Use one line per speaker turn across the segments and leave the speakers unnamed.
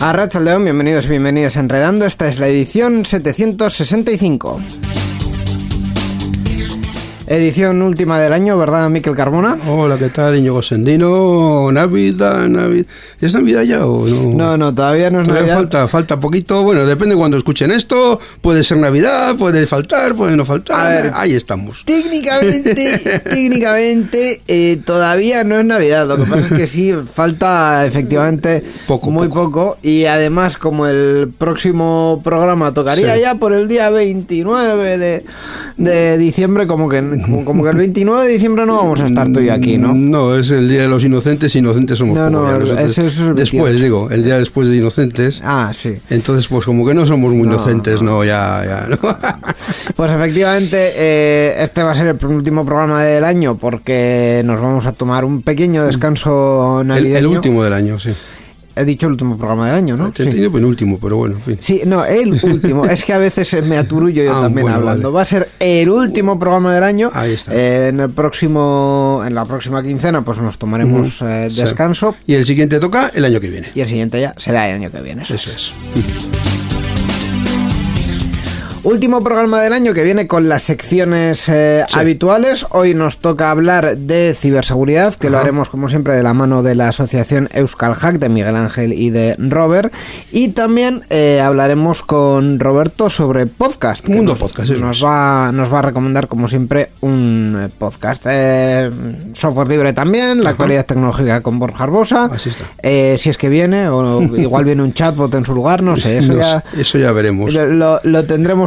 A León, bienvenidos y bienvenidas a Enredando. Esta es la edición 765. Edición última del año, ¿verdad, Miquel Carmona?
Hola, ¿qué tal, Íñigo Sendino? Navidad, Navidad. ¿Es Navidad ya o no?
No, no, todavía no es
Todavía
Navidad.
falta, falta poquito. Bueno, depende cuando escuchen esto. Puede ser Navidad, puede faltar, puede no faltar.
A ver.
Ahí estamos.
Técnicamente, técnicamente eh, todavía no es Navidad. Lo que pasa es que sí falta efectivamente
Poco,
muy
poco.
poco. Y además, como el próximo programa tocaría
Sí.
ya por el día 29 de, de diciembre, como que, como, como que el 29 de diciembre no vamos a estar tú y aquí, ¿no?
No, es el día de los inocentes. Inocentes somos
No, no,
ya.
el-
Nosotros-
ese- eso es el
después,
28.
digo, el día después de inocentes.
Ah, sí.
Entonces, pues como que no somos muy
No,
inocentes, no, ya, ya, no.
Pues efectivamente, eh, este va a ser el penúltimo programa del año porque nos vamos a tomar un pequeño descanso
el,
navideño.
el último del año, sí.
He dicho el último programa del año, ¿no?
Te he
Sí.
tenido penúltimo, pero bueno, en fin.
Sí, no, el último. es que a veces me aturullo yo
Ah,
también
bueno,
hablando.
vale.
Va a ser el último programa del año.
Ahí está.
Eh, en el próximo, en la próxima quincena, pues nos tomaremos eh,
Sí.
descanso.
Y el siguiente toca el año que viene.
Y el siguiente ya será el año que viene. eso
Eso es.
Último programa del año que viene con las secciones eh,
Sí.
habituales. Hoy nos toca hablar de ciberseguridad, que lo haremos como siempre de la mano de la asociación Euskal Hack de Miguel Ángel y de Robert. Y también eh, hablaremos con Roberto sobre podcast.
Mundo
nos,
podcast,
Nos
es.
va, nos va a recomendar como siempre un podcast. Eh, software libre también, la
Ajá.
actualidad tecnológica con Borja Arbosa.
Así está.
Eh, si es que viene, o igual viene un chatbot en su lugar, no sé, eso ya...
eso ya veremos.
Lo, lo- lo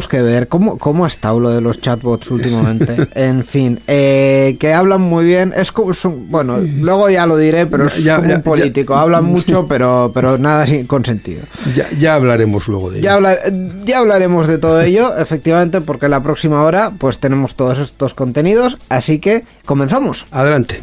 que ver. ¿Cómo, ¿Cómo ha estado lo de los chatbots últimamente? en fin, eh, que hablan muy bien. Es como, son- bueno, luego ya lo diré, pero es
Ya-
como
ya-
un político.
ya.
Hablan mucho, pero, pero nada sin, con sentido.
Ya, ya hablaremos luego de ello.
Ya, hablar- ya hablaremos de todo ello, efectivamente, porque la próxima hora pues tenemos todos estos contenidos. Así que comenzamos.
Adelante.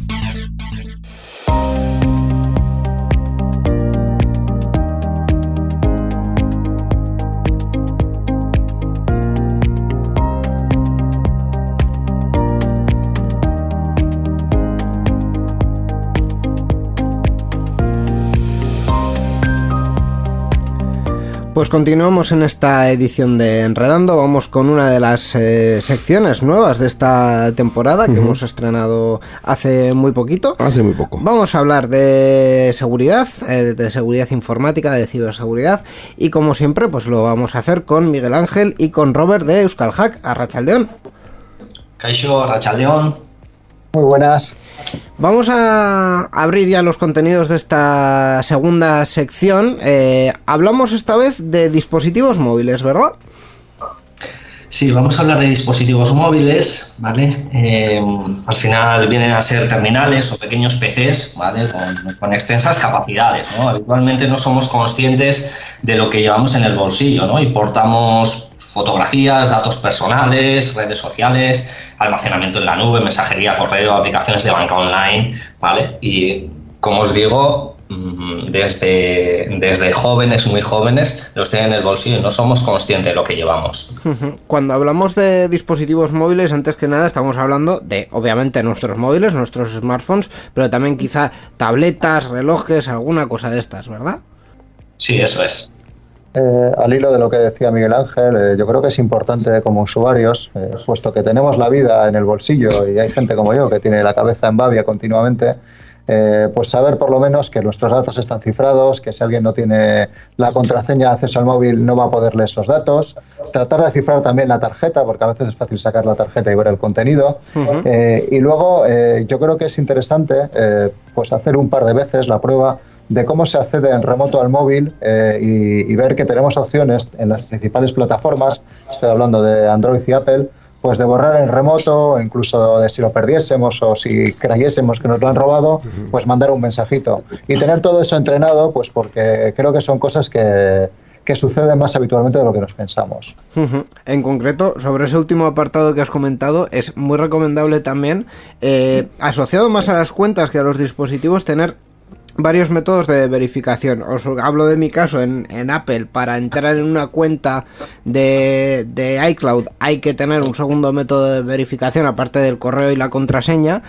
Pues continuamos en esta edición de Enredando. Vamos con una de las eh, secciones nuevas de esta temporada que hemos estrenado hace muy poquito.
Hace muy poco.
Vamos a hablar de seguridad, eh, de seguridad informática, de ciberseguridad y como siempre pues lo vamos a hacer con Miguel Ángel y con Robert de Euskal Hack a Rachaldeón.
Caixo, Rachaldeón.
Muy buenas.
Vamos a abrir ya los contenidos de esta segunda sección. Eh, hablamos esta vez de dispositivos móviles, ¿verdad?
Sí, vamos a hablar de dispositivos móviles, ¿vale? Eh, al final vienen a ser terminales o pequeños PCs, ¿vale? Con, con extensas capacidades, ¿no? Habitualmente no somos conscientes de lo que llevamos en el bolsillo, ¿no? Y portamos fotografías, datos personales, redes sociales, almacenamiento en la nube, mensajería, correo, aplicaciones de banca online, ¿vale? Y como os digo, mm, desde, desde jóvenes, muy jóvenes, los tienen en el bolsillo y no somos conscientes de lo que llevamos.
Cuando hablamos de dispositivos móviles, antes que nada estamos hablando de, obviamente, nuestros móviles, nuestros smartphones, pero también quizá tabletas, relojes, alguna cosa de estas, ¿verdad?
Sí, eso es.
Eh, al hilo de lo que decía Miguel Ángel, eh, yo creo que es importante como usuarios, eh, puesto que tenemos la vida en el bolsillo y hay gente como yo que tiene la cabeza en babia continuamente, pues saber por lo menos que nuestros datos están cifrados, que si alguien no tiene la contraseña de acceso al móvil no va a poder leer esos datos, tratar de cifrar también la tarjeta, porque a veces es fácil sacar la tarjeta y ver el contenido, y luego yo creo que es interesante pues hacer un par de veces la prueba de cómo se accede en remoto al móvil eh, y, ver que tenemos opciones en las principales plataformas, estoy hablando de Android y Apple, pues de borrar en remoto, incluso de si lo perdiésemos o si creyésemos que nos lo han robado, pues mandar un mensajito. Y tener todo eso entrenado, pues porque creo que son cosas que, que suceden más habitualmente de lo que nos pensamos.
En concreto, sobre ese último apartado que has comentado, es muy recomendable también, eh, asociado más a las cuentas que a los dispositivos, tener varios métodos de verificación. Os hablo de mi caso en, Apple. Para entrar en una cuenta de, de, iCloud hay que tener un segundo método de verificación aparte del correo y la contraseña.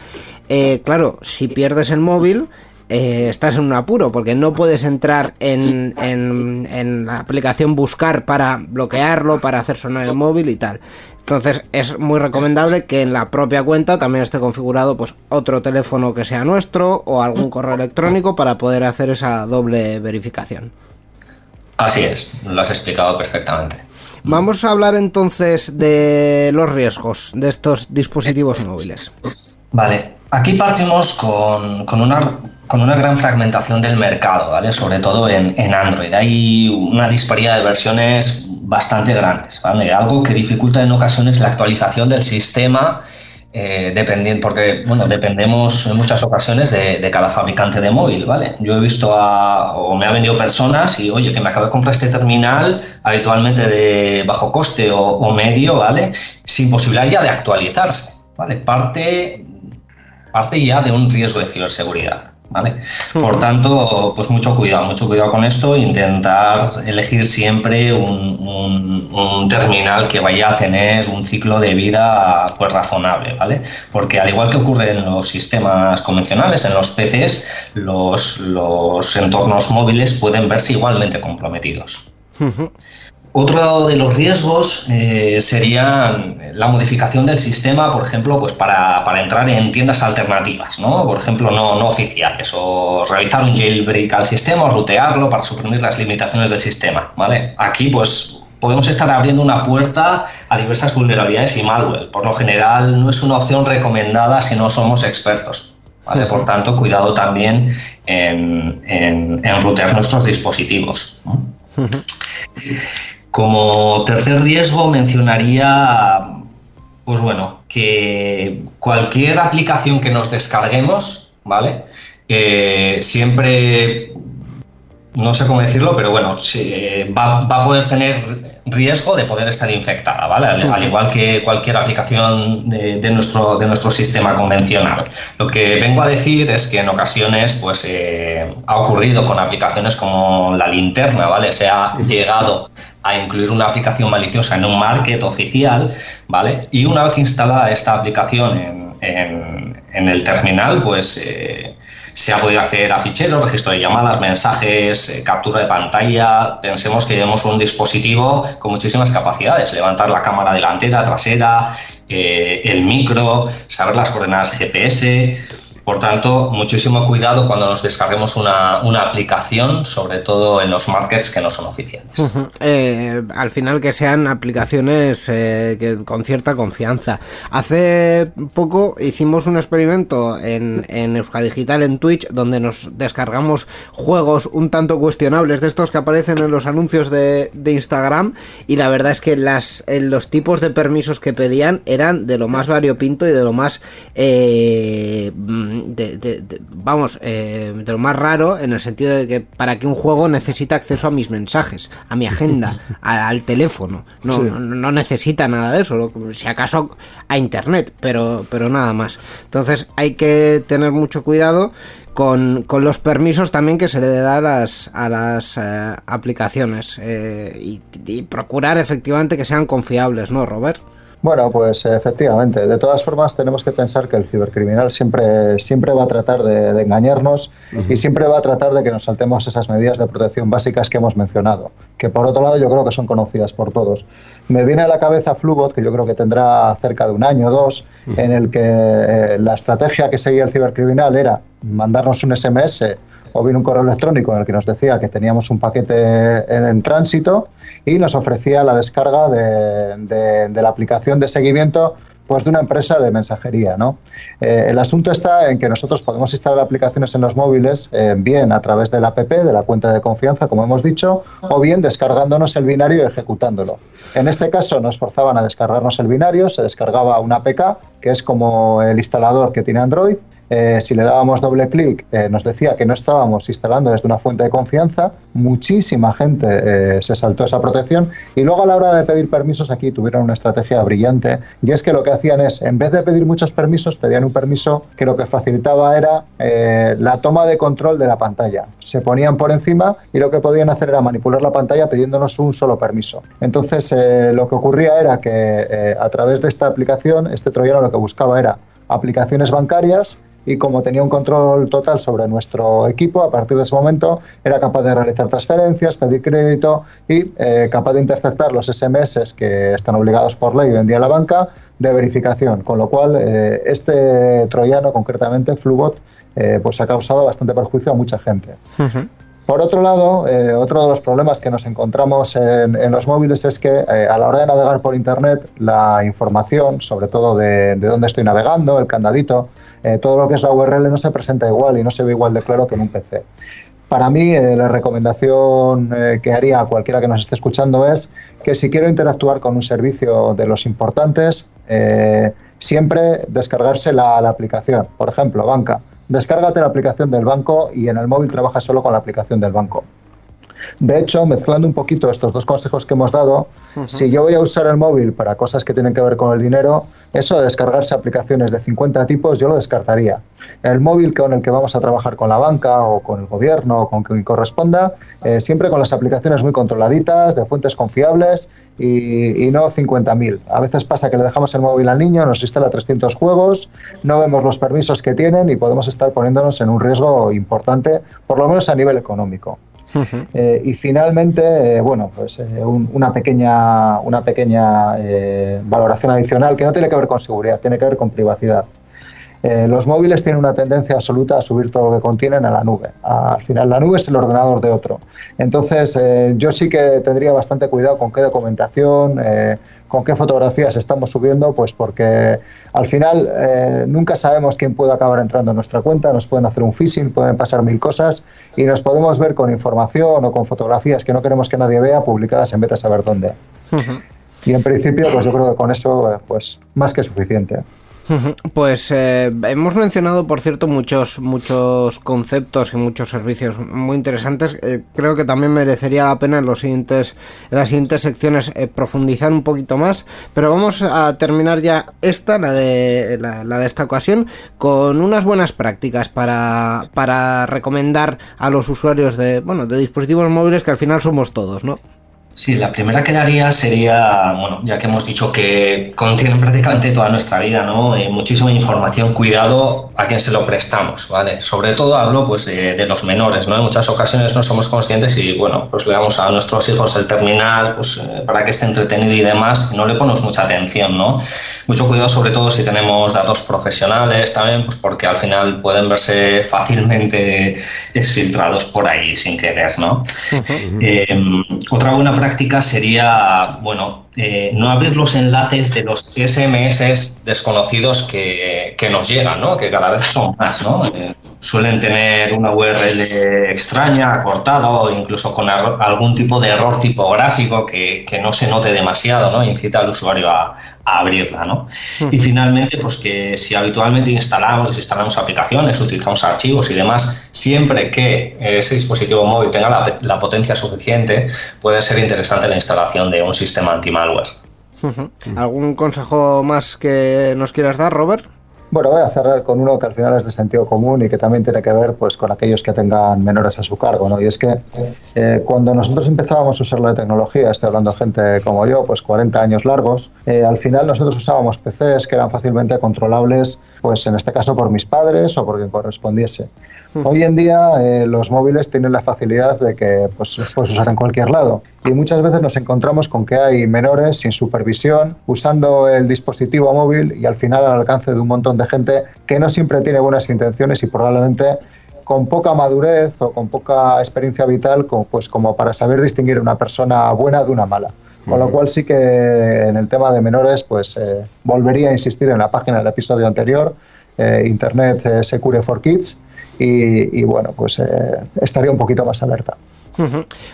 Eh, claro, si pierdes el móvil... Eh, estás en un apuro porque no puedes entrar en, en, en la aplicación buscar para bloquearlo, para hacer sonar el móvil y tal. Entonces es muy recomendable que en la propia cuenta también esté configurado pues otro teléfono que sea nuestro o algún correo electrónico para poder hacer esa doble verificación.
Así es, lo has explicado perfectamente.
Vamos a hablar entonces de los riesgos de estos dispositivos móviles.
Vale, aquí partimos con, una, con una gran fragmentación del mercado, ¿vale? Sobre todo en, en Android. Hay una disparidad de versiones bastante grandes, ¿vale? Algo que dificulta en ocasiones la actualización del sistema, eh, porque bueno, dependemos en muchas ocasiones de, cada fabricante de móvil, ¿vale? Yo he visto a, o me ha vendido personas y, oye, que me acabo de comprar este terminal habitualmente de bajo coste o, o medio, ¿vale? Sin posibilidad ya de actualizarse, ¿vale? Parte, parte ya de un riesgo de ciberseguridad. Por tanto, pues mucho cuidado, mucho cuidado con esto, intentar elegir siempre un, terminal que vaya a tener un ciclo de vida pues razonable, ¿vale? Porque al igual que ocurre en los sistemas convencionales, en los PCs, los, los entornos móviles pueden verse igualmente comprometidos. Otro de los riesgos eh, sería la modificación del sistema, por ejemplo, pues para, entrar en tiendas alternativas, ¿no? por ejemplo, no, no, oficiales, o realizar un jailbreak al sistema o rutearlo para suprimir las limitaciones del sistema. ¿vale? Aquí, pues, podemos estar abriendo una puerta a diversas vulnerabilidades y malware. Por lo general, no es una opción recomendada si no somos expertos. ¿vale? Por tanto, cuidado también en, en, rutear nuestros dispositivos. Como tercer riesgo mencionaría, pues bueno, que cualquier aplicación que nos descarguemos, ¿vale? Eh, siempre, no sé cómo decirlo, pero bueno, va, a poder tener riesgo de poder estar infectada, ¿vale? Al, igual que cualquier aplicación de, nuestro, de nuestro sistema convencional. Lo que vengo a decir es que en ocasiones, pues, eh, ha ocurrido con aplicaciones como la linterna, ¿vale? Se ha llegado a incluir una aplicación maliciosa en un market oficial, ¿vale? Y una vez instalada esta aplicación en, en, el terminal, pues eh, se ha podido acceder a ficheros, registro de llamadas, mensajes, eh, captura de pantalla. Pensemos que tenemos un dispositivo con muchísimas capacidades, levantar la cámara delantera, trasera, eh, el micro, saber las coordenadas GPS por tanto, muchísimo cuidado cuando nos descarguemos una, aplicación, sobre todo en los markets que no son oficiales.
Eh, al final que sean aplicaciones eh, con cierta confianza. Hace poco hicimos un experimento en, en Euskadi Digital, en Twitch, donde nos descargamos juegos un tanto cuestionables de estos que aparecen en los anuncios de, Instagram y la verdad es que las, los tipos de permisos que pedían eran de lo más variopinto y de lo más... Eh, de, de- de- vamos, eh, de lo más raro en el sentido de que para que un juego necesita acceso a mis mensajes, a mi agenda, a- al teléfono. No,
Sí.
no, no necesita nada de eso, si acaso a internet, pero, pero nada más. Entonces hay que tener mucho cuidado con, con los permisos también que se le da a las, a las eh, aplicaciones eh, y, y procurar efectivamente que sean confiables, ¿no, Robert?
Bueno, pues efectivamente. De todas formas, tenemos que pensar que el cibercriminal siempre, siempre va a tratar de, de engañarnos y siempre va a tratar de que nos saltemos esas medidas de protección básicas que hemos mencionado, que por otro lado yo creo que son conocidas por todos. Me viene a la cabeza Flubot, que yo creo que tendrá cerca de un año o dos, en el que eh, la estrategia que seguía el cibercriminal era mandarnos un SMS o bien un correo electrónico en el que nos decía que teníamos un paquete en, tránsito y nos ofrecía la descarga de, de- de la aplicación de seguimiento pues de una empresa de mensajería. ¿no? Eh, el asunto está en que nosotros podemos instalar aplicaciones en los móviles, eh, bien a través del app, de la cuenta de confianza, como hemos dicho, o bien descargándonos el binario y ejecutándolo. En este caso nos forzaban a descargarnos el binario, se descargaba una APK, que es como el instalador que tiene Android, eh, si le dábamos doble clic, eh, nos decía que no estábamos instalando desde una fuente de confianza. Muchísima gente eh, se saltó esa protección y luego a la hora de pedir permisos aquí tuvieron una estrategia brillante y es que lo que hacían es, en vez de pedir muchos permisos, pedían un permiso que lo que facilitaba era eh, la toma de control de la pantalla. Se ponían por encima y lo que podían hacer era manipular la pantalla pidiéndonos un solo permiso. Entonces eh, lo que ocurría era que eh, a través de esta aplicación, este troyano lo que buscaba era aplicaciones bancarias y como tenía un control total sobre nuestro equipo, a partir de ese momento era capaz de realizar transferencias, pedir crédito y eh, capaz de interceptar los SMS que están obligados por ley hoy en día la banca de verificación, con lo cual eh, este troyano concretamente, Flubot, eh, pues ha causado bastante perjuicio a mucha gente. Por otro lado, eh, otro de los problemas que nos encontramos en, en los móviles es que eh, a la hora de navegar por Internet, la información, sobre todo de, de dónde estoy navegando, el candadito, eh, todo lo que es la URL no se presenta igual y no se ve igual de claro que en un PC. Para mí, eh, la recomendación eh, que haría a cualquiera que nos esté escuchando es que si quiero interactuar con un servicio de los importantes, siempre descargarse la, la aplicación. Por ejemplo, banca. Descárgate la aplicación del banco y en el móvil trabaja solo con la aplicación del banco. De hecho, mezclando un poquito estos dos consejos que hemos dado, si yo voy a usar el móvil para cosas que tienen que ver con el dinero, eso de descargarse aplicaciones de 50 tipos yo lo descartaría. El móvil con el que vamos a trabajar con la banca o con el gobierno o con quien corresponda, eh, siempre con las aplicaciones muy controladitas, de fuentes confiables y, y no 50.000. A veces pasa que le dejamos el móvil al niño, nos instala 300 juegos, no vemos los permisos que tienen y podemos estar poniéndonos en un riesgo importante, por lo menos a nivel económico. Eh, y finalmente, eh, bueno, pues eh, un- una pequeña, una pequeña valoración adicional que no tiene que ver con seguridad, tiene que ver con privacidad. Los móviles tienen una tendencia absoluta a subir todo lo que contienen a la nube. Al final, la nube es el ordenador de otro. Entonces, yo sí que tendría bastante cuidado con qué documentación, con qué fotografías estamos subiendo, pues porque al final eh, nunca sabemos quién puede acabar entrando en nuestra cuenta, nos pueden hacer un phishing, pueden pasar mil cosas y nos podemos ver con información o con fotografías que no queremos que nadie vea publicadas en vez de saber dónde. Y en principio, pues yo creo que con eso, eh, pues más que suficiente.
Pues eh, hemos mencionado, por cierto, muchos muchos conceptos y muchos servicios muy interesantes. Eh, creo que también merecería la pena en los siguientes en las siguientes secciones eh, profundizar un poquito más. Pero vamos a terminar ya esta, la de la, de esta ocasión, con unas buenas prácticas para para recomendar a los usuarios de bueno de dispositivos móviles que al final somos todos, ¿no?
Sí, la primera que daría sería, bueno, ya que hemos dicho que contienen prácticamente toda nuestra vida, ¿no? Eh, muchísima información, cuidado a quien se lo prestamos, ¿vale? Sobre todo hablo, pues, de, los menores, ¿no? En muchas ocasiones no somos conscientes y, bueno, pues le damos a nuestros hijos el terminal, pues, eh, para que esté entretenido y demás, no le ponemos mucha atención, ¿no? Mucho cuidado, sobre todo si tenemos datos profesionales también, pues, porque al final pueden verse fácilmente exfiltrados por ahí sin querer, ¿no? Eh, otra buena práctica sería, bueno, eh, no abrir los enlaces de los SMS desconocidos que, que nos llegan, ¿no? Que cada vez son más, ¿no? Eh, suelen tener una URL extraña, acortada o incluso con algún tipo de error tipográfico que, no se note demasiado, ¿no? Incita al usuario a, abrirla, ¿no? Y finalmente, pues que si habitualmente instalamos, desinstalamos aplicaciones, utilizamos archivos y demás, siempre que ese dispositivo móvil tenga la, la potencia suficiente, puede ser interesante la instalación de un sistema anti-malware.
¿Algún consejo más que nos quieras dar, Robert?
Bueno, voy a cerrar con uno que al final es de sentido común y que también tiene que ver pues, con aquellos que tengan menores a su cargo. ¿no? Y es que eh, cuando nosotros empezábamos a usar la tecnología, estoy hablando de gente como yo, pues 40 años largos, eh, al final nosotros usábamos PCs que eran fácilmente controlables, pues en este caso por mis padres o por quien correspondiese. Hoy en día eh, los móviles tienen la facilidad de que pues, puedes usar en cualquier lado. Y muchas veces nos encontramos con que hay menores sin supervisión usando el dispositivo móvil y al final al alcance de un montón de gente que no siempre tiene buenas intenciones y probablemente con poca madurez o con poca experiencia vital como, pues, como para saber distinguir una persona buena de una mala. Con lo cual sí que en el tema de menores pues eh, volvería a insistir en la página del episodio anterior, eh, Internet Secure for Kids, y, bueno, pues eh, estaría un poquito más alerta.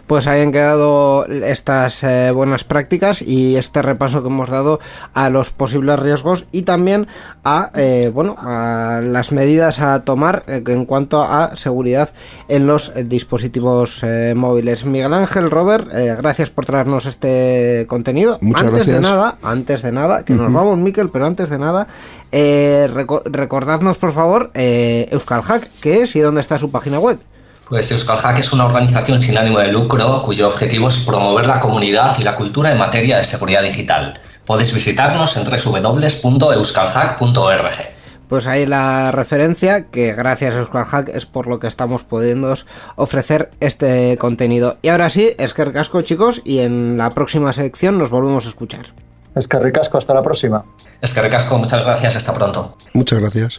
Pues hayan quedado estas eh, buenas prácticas y este repaso que hemos dado a los posibles riesgos y también a eh, bueno a las medidas a tomar en cuanto a seguridad en los dispositivos móviles. Miguel Ángel Robert, gracias por traernos este contenido.
Muchas
antes
gracias.
de nada, antes de nada, que nos vamos, Miquel, pero antes de nada, recordadnos por favor Euskal Hack, qué es y dónde está su página web.
Pues Euskal Hack es una organización sin ánimo de lucro cuyo objetivo es promover la comunidad y la cultura en materia de seguridad digital. Podéis visitarnos en www.euskalhack.org.
Pues ahí la referencia, que gracias a Euskal Hack es por lo que estamos pudiendo ofrecer este contenido. Y ahora sí, es que recasco chicos, y en la próxima sección nos volvemos a escuchar.
Es que ricasco, hasta la próxima.
Es que ricasco, muchas gracias, hasta pronto.
Muchas gracias.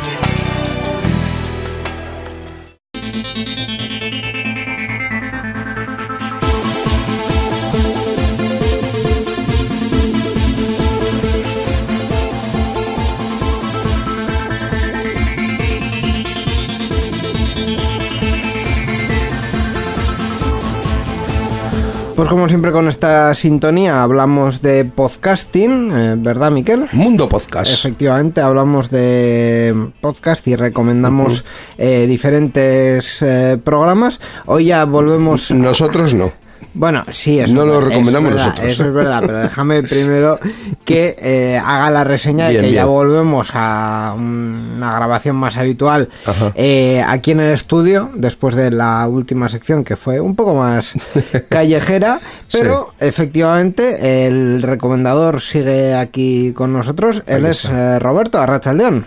Pues como siempre con esta sintonía hablamos de podcasting, eh, ¿verdad Miquel?
Mundo Podcast.
Efectivamente, hablamos de podcast y recomendamos uh -huh. eh, diferentes eh, programas. Hoy ya volvemos...
Nosotros no.
Bueno, sí, eso
no
es,
lo recomendamos
eso es verdad,
nosotros.
Eso es verdad, pero déjame primero que eh, haga la reseña
Bien,
de que
bien.
ya volvemos a una grabación más habitual eh, aquí en el estudio, después de la última sección que fue un poco más callejera, pero efectivamente el recomendador sigue aquí con nosotros. Él
Ahí
es
está.
eh, Roberto Arrachaldeón.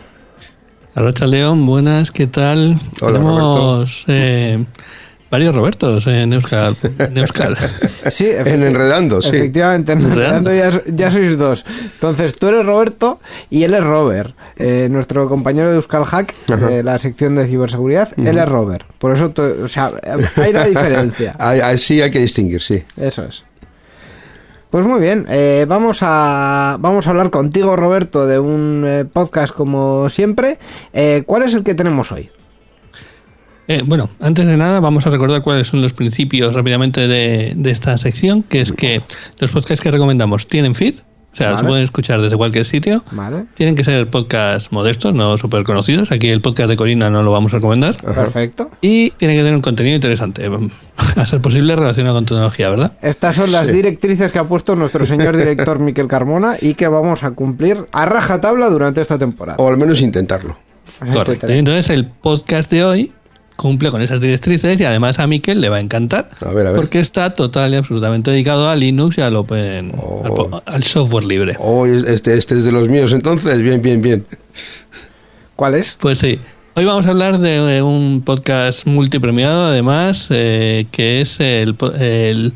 Arracha León, buenas, ¿qué tal?
Hola,
Tenemos eh, varios Robertos en Euskal. En Euskal.
Sí,
En Enredando, sí.
Efectivamente, en Enredando ya, ya sois dos. Entonces, tú eres Roberto y él es Robert, eh, nuestro compañero de Euskal Hack, de la sección de ciberseguridad. Él es Robert. Por eso, o sea, hay la diferencia.
Ahí- ahí sí hay que distinguir, sí.
Eso es. Pues muy bien, eh, vamos, a, vamos a hablar contigo, Roberto, de un eh, podcast como siempre. Eh, ¿Cuál es el que tenemos hoy?
Eh, bueno, antes de nada vamos a recordar cuáles son los principios rápidamente de, de esta sección, que es que los podcasts que recomendamos tienen feed, o sea,
Vale.
se pueden escuchar desde cualquier sitio.
Vale,
Tienen que ser podcasts modestos, no súper conocidos. Aquí el podcast de Corina no lo vamos a recomendar.
perfecto.
Y tienen que tener un contenido interesante, a ser posible relacionado con tecnología, ¿verdad?
Estas son las
Sí.
directrices que ha puesto nuestro señor director Miquel Carmona y que vamos a cumplir a rajatabla durante esta temporada.
O al menos intentarlo.
Correcto. Entonces el podcast de hoy cumple con esas directrices y además a Miquel le va a encantar
A ver, a ver.
porque está total y absolutamente dedicado a Linux y al open
Oh.
al, al software libre.
Oh, este, este es de los míos, entonces. Bien, bien, bien.
¿Cuál es?
Pues sí. Hoy vamos a hablar de un podcast multipremiado, además, eh, que es el, el,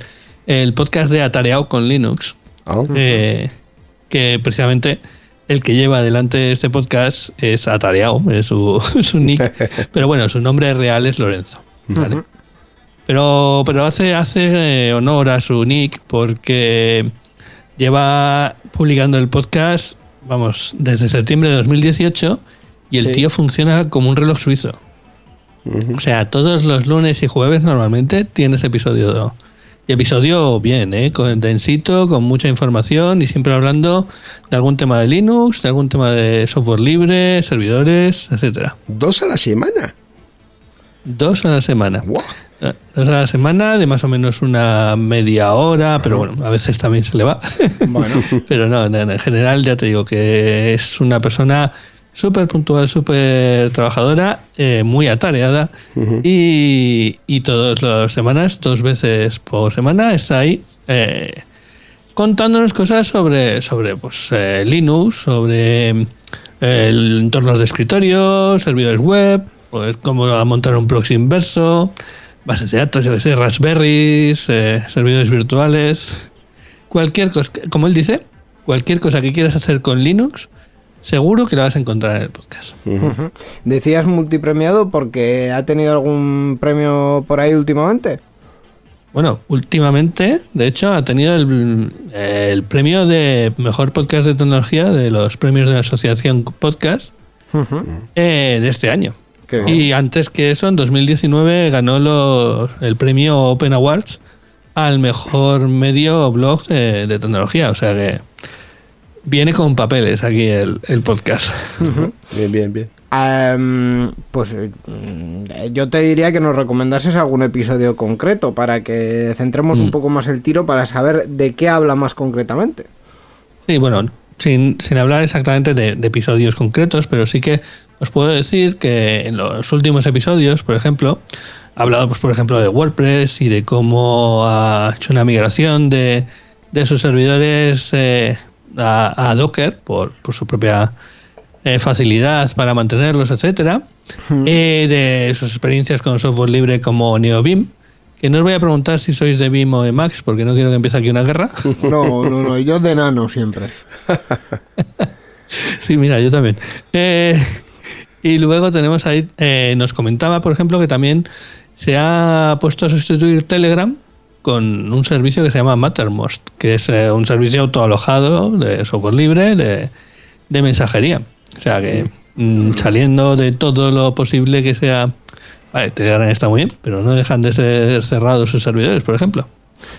el podcast de Atareado con Linux.
Ah,
eh, que precisamente el que lleva adelante este podcast es Atareado, es su, su nick. pero bueno, su nombre real es Lorenzo. ¿vale? Pero, pero hace, hace eh, honor a su nick porque lleva publicando el podcast, vamos, desde septiembre de 2018 y el
Sí.
tío funciona como un reloj suizo. O sea, todos los lunes y jueves normalmente tienes episodio. Y episodio bien, ¿eh? Con densito, con mucha información y siempre hablando de algún tema de Linux, de algún tema de software libre, servidores, etcétera.
¿Dos a la semana?
Dos a la semana. Eh, Dos a la semana de más o menos una media hora, pero bueno, a veces también se le va.
Bueno,
pero no, en general ya te digo que es una persona súper puntual, súper trabajadora, eh, muy atareada y, y todas las semanas, dos veces por semana, está ahí eh, contándonos cosas sobre, sobre pues, eh, Linux, sobre eh, entornos de escritorio, servidores web, pues cómo montar un proxy inverso, bases de datos, yo que sé, Raspberries, eh, servidores virtuales, cualquier cosa, como él dice, cualquier cosa que quieras hacer con Linux, seguro que la vas a encontrar en el podcast.
decías multipremiado porque ha tenido algún premio por ahí últimamente.
Bueno, últimamente, de hecho, ha tenido el, el premio de mejor podcast de tecnología de los premios de la Asociación Podcast eh, de este año.
Qué bien.
Y antes que eso, en 2019 ganó los- el premio Open Awards al mejor medio o blog de, de tecnología. O sea que viene con papeles aquí el, el podcast.
Bien, bien, bien.
Pues eh, yo te diría que nos recomendases algún episodio concreto para que centremos un
Mm.
poco más el tiro para saber de qué habla más concretamente.
Sí, bueno, sin, sin hablar exactamente de, de episodios concretos, pero sí que os puedo decir que en los últimos episodios, por ejemplo, ha hablado, pues, por ejemplo, de WordPress y de cómo ha hecho una migración de, de sus servidores eh, a, a Docker por, por su propia eh, facilidad para mantenerlos, etcétera. Eh, de sus experiencias con software libre como NeoBeam. Que no os voy a preguntar si sois de Beam o de Max, porque no quiero que empiece aquí una guerra.
No, no, no, yo de nano siempre.
Sí, mira, yo también. Eh, y luego tenemos ahí, eh, nos comentaba, por ejemplo, que también se ha puesto a sustituir Telegram con un servicio que se llama Mattermost, que es eh, un servicio autoalojado de software libre de, de mensajería. O sea que mm, saliendo de todo lo posible que sea... Vale, Telegram está muy bien, pero no dejan de ser cerrados sus servidores, por ejemplo.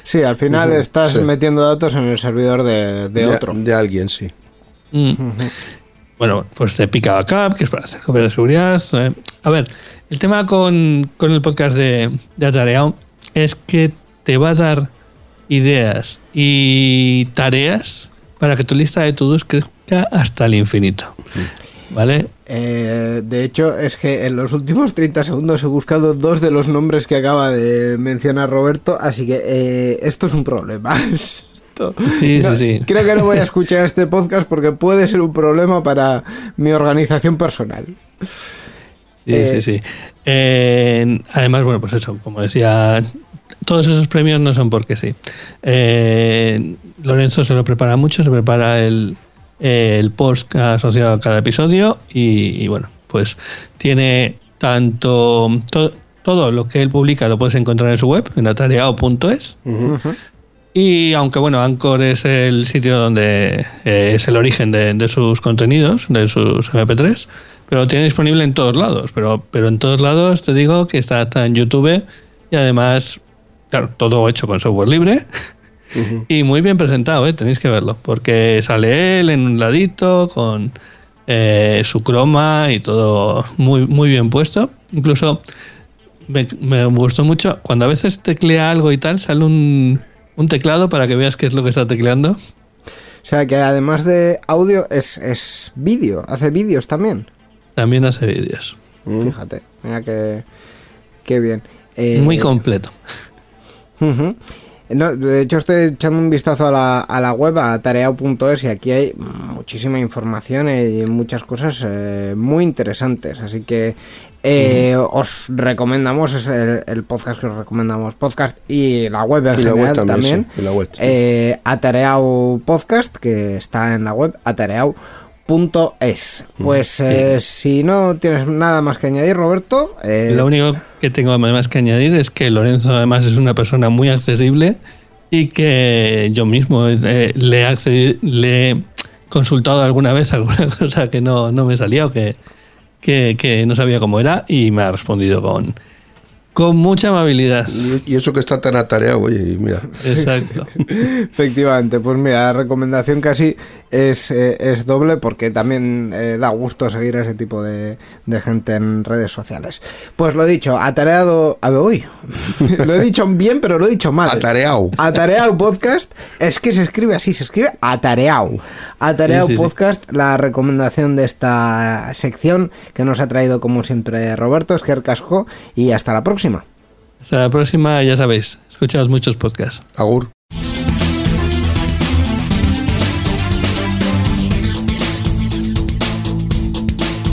Sí, al final estás
sí.
metiendo datos en el servidor de, de otro.
De alguien, sí.
Mm. Bueno, pues de Pica Backup, que es para hacer copias de seguridad. eh. A ver, el tema con, con el podcast de, de Atareado es que te va a dar ideas y tareas para que tu lista de todos crezca hasta el infinito. ¿Vale?
Eh, de hecho, es que en los últimos 30 segundos he buscado dos de los nombres que acaba de mencionar Roberto, así que eh, esto es un problema. Esto-
Sí,
no,
sí, sí.
Creo que no voy a escuchar este podcast porque puede ser un problema para mi organización personal.
Sí,
Eh,
sí, sí. Eh, además, bueno, pues eso, como decía, todos esos premios no son porque sí. Eh, Lorenzo se lo prepara mucho, se prepara el, el post asociado a cada episodio y, y bueno, pues tiene tanto to- todo lo que él publica lo puedes encontrar en su web, en atareado.es. Y aunque bueno, Anchor es el sitio donde eh, es el origen de, de sus contenidos, de sus MP3, pero lo tiene disponible en todos lados. Pero, pero en todos lados te digo que está, está en YouTube y además, claro, todo hecho con software libre y muy bien presentado, ¿eh? tenéis que verlo, porque sale él en un ladito con eh, su croma y todo muy, muy bien puesto. Incluso me, me gustó mucho cuando a veces teclea algo y tal, sale un, un teclado para que veas qué es lo que está tecleando.
O sea que además de audio es, es vídeo, hace vídeos también.
También hace vídeos.
Fíjate, mira que, qué bien. Eh,
Muy completo.
No, de hecho estoy echando un vistazo a la, a la web, a tareao.es, y aquí hay muchísima información y muchas cosas eh, muy interesantes. Así que eh, os recomendamos, es el, el podcast que os recomendamos, podcast y la web en
Y la web también,
también.
sí, y la web, sí.
Eh, Atareao Podcast, que está en la web, atareao.es. Pues eh, si no tienes nada más que añadir, Roberto, eh,
Lo único que tengo además que añadir es que Lorenzo además es una persona muy accesible y que yo mismo eh, le, le he consultado alguna vez alguna cosa que no, no me salía o que, que, que no sabía cómo era y me ha respondido con, con mucha amabilidad.
Y, eso que está tan atareado, oye, y mira.
Exacto.
Efectivamente, pues mira, la recomendación casi es, eh, es doble porque también eh, da gusto seguir a ese tipo de, de gente en redes sociales. Pues lo dicho, atareado... A ver, uy, lo he dicho bien, pero lo he dicho mal.
Atareado.
Atareado Podcast, es que se escribe así, se escribe Atareado. Atareado
Sí, sí, sí.
Podcast, la recomendación de esta sección que nos ha traído como siempre Roberto Esquer Casco y hasta la próxima.
Hasta la próxima, ya sabéis, escuchaos muchos podcasts.
Agur.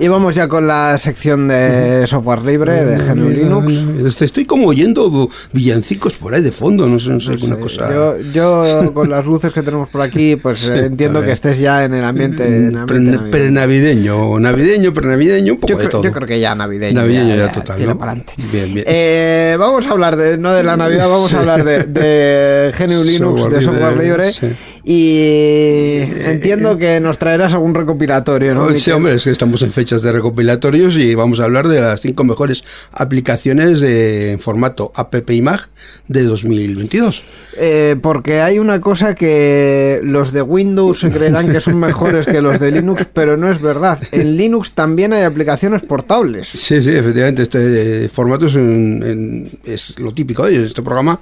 Y vamos ya con la sección de software libre de GNU Linux.
Estoy como oyendo villancicos por ahí de fondo, no sé, no sé, una
Sí,
cosa.
Yo, yo con las luces que tenemos por aquí, pues eh, entiendo que estés ya en el ambiente, en el ambiente
Pre-
navideño.
Prenavideño, navideño, prenavideño, un poco
Yo
de
creo,
todo.
yo creo que ya navideño.
Navideño ya total,
tira
¿no?
pa'lante.
Bien, bien.
Eh, vamos a hablar de, no de la Navidad, vamos a hablar de, de GNU Linux,
Software
de software
libre,
libre.
sí.
Y entiendo que nos traerás algún recopilatorio, ¿no?
Oh, sí,
Miquel?
hombre, es que estamos en fechas de recopilatorios y vamos a hablar de las cinco mejores aplicaciones de formato AppImag de 2022.
Eh, porque hay una cosa que los de Windows se creerán que son mejores que los de Linux, pero no es verdad. En Linux también hay aplicaciones portables.
Sí, sí, efectivamente, este formato es, un- en- es lo típico de ellos. Este programa,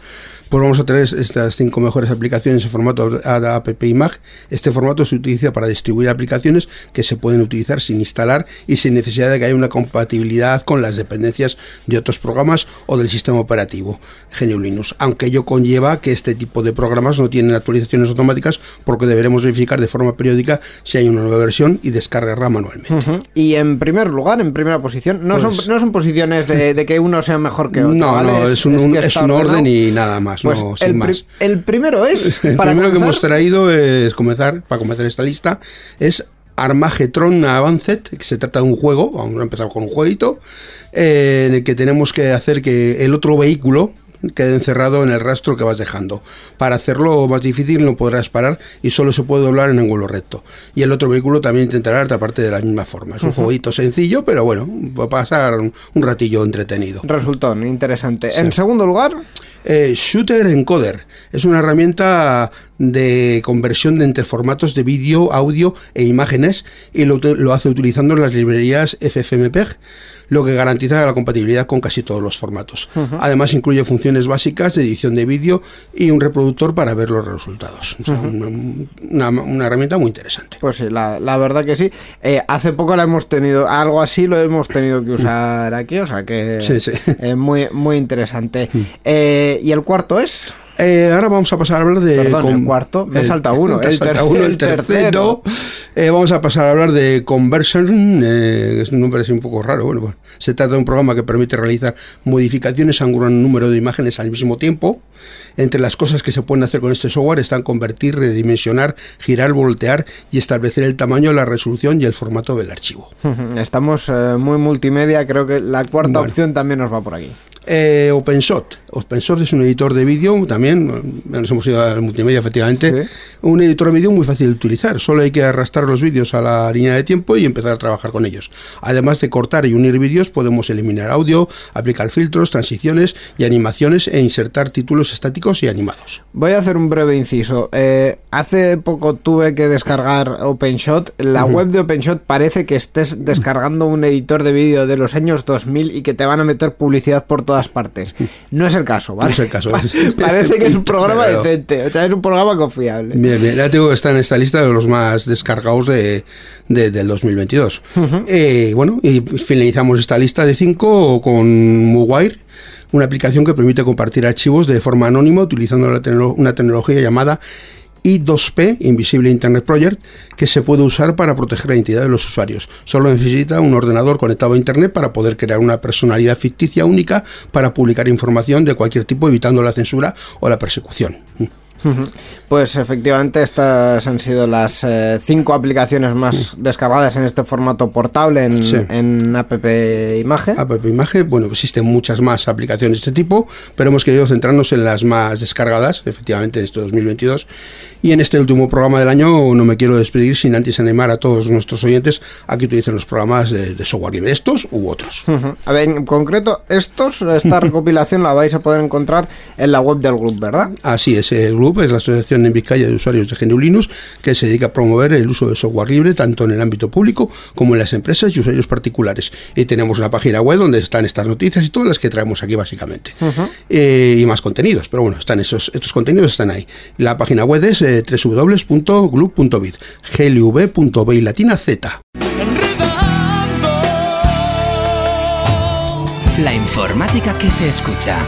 pues vamos a tener estas cinco mejores aplicaciones en formato AppImag. Este formato se utiliza para distribuir aplicaciones que se pueden utilizar sin instalar y sin necesidad de que haya una compatibilidad con las dependencias de otros programas o del sistema operativo GNU Linux. Aunque ello conlleva que este tipo de programas no tienen actualizaciones automáticas porque deberemos verificar de forma periódica si hay una nueva versión y descargarla manualmente.
Y en primer lugar, en primera posición, no,
Pues-
son, no son posiciones de, de que uno sea mejor que otro.
No,
¿vale?
no, es un, un-
que
es
está
un orden y nada más,
Pues
no,
el,
sin
pri-
más.
el primero es.
El
para
primero que hemos traído es comenzar, para comenzar esta lista, es Armageddon Advanced, que se trata de un juego, vamos a empezar con un jueguito, eh, en el que tenemos que hacer que el otro vehículo quede encerrado en el rastro que vas dejando. Para hacerlo más difícil no podrás parar y solo se puede doblar en ángulo recto. Y el otro vehículo también intentará aparte de la misma forma. Es un jueguito sencillo, pero bueno, va a pasar un, un ratillo entretenido.
Resultón, interesante. En segundo lugar,
Eh, Shooter Encoder es una herramienta de conversión de entre formatos de vídeo, audio e imágenes y lo, lo hace utilizando las librerías FFmpeg, lo que garantiza la compatibilidad con casi todos los formatos. Además incluye funciones básicas de edición de vídeo y un reproductor para ver los resultados. O sea, una, una- una herramienta muy interesante.
pues sí, la, la verdad que sí. Eh, hace poco la hemos tenido, algo así lo hemos tenido que usar aquí, o sea que
Sí, sí.
eh, muy, muy interesante. Eh, y el cuarto es.
Eh, ahora vamos a pasar a hablar de...
Perdón, el cuarto, me salta uno, el
salta
tercer-
uno,
el
el tercero.
tercero.
Eh, vamos a pasar a hablar de Conversion, eh, es un nombre así un poco raro. Bueno, bueno, se trata de un programa que permite realizar modificaciones a un gran número de imágenes al mismo tiempo. Entre las cosas que se pueden hacer con este software están convertir, redimensionar, girar, voltear y establecer el tamaño, la resolución y el formato del archivo.
Estamos eh, muy multimedia, creo que la cuarta
Bueno.
opción también nos va por aquí.
Eh, OpenShot. OpenShot es un editor de vídeo, también, eh, nos hemos ido al multimedia efectivamente,
Sí.
un editor de vídeo muy fácil de utilizar, solo hay que arrastrar los vídeos a la línea de tiempo y empezar a trabajar con ellos. Además de cortar y unir vídeos, podemos eliminar audio, aplicar filtros, transiciones y animaciones e insertar títulos estáticos y animados.
Voy a hacer un breve inciso. Eh, hace poco tuve que descargar OpenShot. La web de OpenShot parece que estés descargando un editor de vídeo de los años 2000 y que te van a meter publicidad por todas partes. No es el caso, ¿vale?
No es el caso.
Pa- Parece que es un programa decente, o sea, es un programa confiable.
Bien, bien, ya te digo que está en esta lista de los más descargados de, de- del 2022. Eh, bueno, y finalizamos esta lista de cinco con MoveWire, una aplicación que permite compartir archivos de forma anónima utilizando una tecnología llamada y 2P, Invisible Internet Project, que se puede usar para proteger la identidad de los usuarios. Solo necesita un ordenador conectado a Internet para poder crear una personalidad ficticia única para publicar información de cualquier tipo, evitando la censura o la persecución.
Pues efectivamente estas han sido las eh, cinco aplicaciones más descargadas en este formato portable en,
Sí.
en App Imagen.
App Imagen, bueno, existen muchas más aplicaciones de este tipo, pero hemos querido centrarnos en las más descargadas, efectivamente, en este 2022. Y en este último programa del año no me quiero despedir sin antes animar a todos nuestros oyentes a que utilicen los programas de, de software libre, estos u otros.
A ver, en concreto, estos, esta recopilación la vais a poder encontrar en la web del grupo, ¿verdad?
Así es, el grupo es la Asociación en Vizcaya de Usuarios de GNU Linux que se dedica a promover el uso de software libre tanto en el ámbito público como en las empresas y usuarios particulares. Y tenemos una página web donde están estas noticias y todas las que traemos aquí básicamente. Eh, y más contenidos, pero bueno, están esos, estos contenidos están ahí. La página web es eh, www.glub.bit, glv.b y latina z.
La informática que se escucha.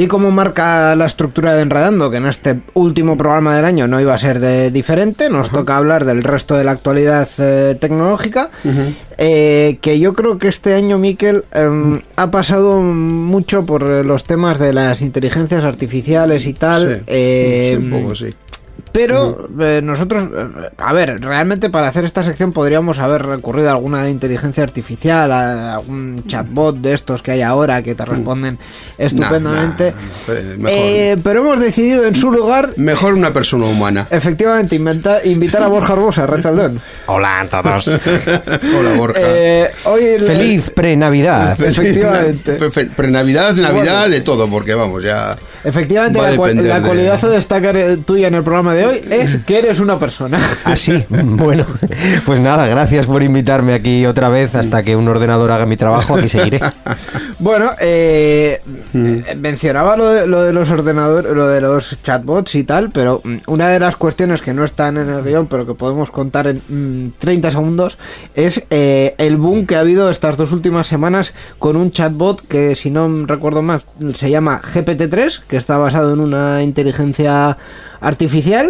Y como marca la estructura de Enredando, que en este último programa del año no iba a ser de diferente, nos toca hablar del resto de la actualidad eh, tecnológica, eh, que yo creo que este año, Miquel, em, ha pasado mucho por eh, los temas de las inteligencias artificiales y tal.
Sí,
eh,
sí, un poco sí.
Pero eh, nosotros, eh, a ver, realmente para hacer esta sección podríamos haber recurrido a alguna inteligencia artificial, a algún chatbot de estos que hay ahora que te responden estupendamente.
Nah, nah, eh, mejor.
Eh, pero hemos decidido en su lugar,
Mejor una persona humana.
efectivamente, inventa- invitar a Borja Arbosa, Rachaldón.
Hola a todos.
Hola, Borja.
Eh, hoy el-
Feliz pre-Navidad.
Efectivamente.
Pre- pre- Pre-Navidad, Navidad, de todo, porque vamos, ya.
Efectivamente, la, la
de-
cualidad a destacar tuya en el programa de hoy es que eres una persona.
Así, bueno, pues nada, gracias por invitarme aquí otra vez hasta que un ordenador haga mi trabajo, aquí seguiré.
Bueno, eh, eh, mencionaba lo de, lo de los ordenadores, lo de los chatbots y tal, pero mm, una de las cuestiones que no están en el guion, pero que podemos contar en mm, 30 segundos, es eh, el boom que ha habido estas dos últimas semanas con un chatbot que, si no recuerdo más, se llama GPT-3, que está basado en una inteligencia artificial,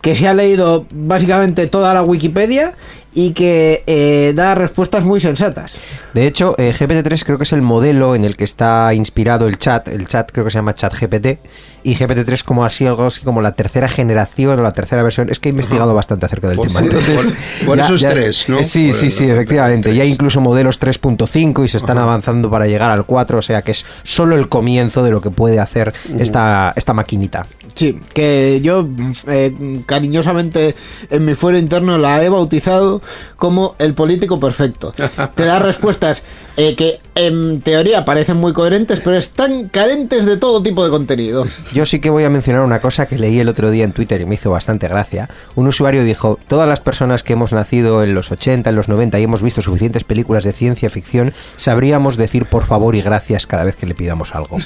que se ha leído básicamente toda la Wikipedia y que eh, da respuestas muy sensatas.
De hecho, eh, GPT-3 creo que es el modelo en el que está inspirado el chat. El chat creo que se llama chat GPT. Y GPT-3 como así, algo así como la tercera generación o la tercera versión. Es que he investigado bastante acerca del
Por-
tema.
por-
entonces,
por- por eso es tres, ¿no?
Sí,
Por
sí, sí,
¿no?
efectivamente. Y hay incluso modelos 3.5 y se están avanzando para llegar al 4. O sea que es solo el comienzo de lo que puede hacer esta, esta maquinita.
Sí, que yo eh, cariñosamente en mi fuero interno la he bautizado como el político perfecto. Te da respuestas eh, que en teoría parecen muy coherentes, pero están carentes de todo tipo de contenido.
Yo sí que voy a mencionar una cosa que leí el otro día en Twitter y me hizo bastante gracia. Un usuario dijo, todas las personas que hemos nacido en los 80, en los 90 y hemos visto suficientes películas de ciencia ficción, sabríamos decir por favor y gracias cada vez que le pidamos algo.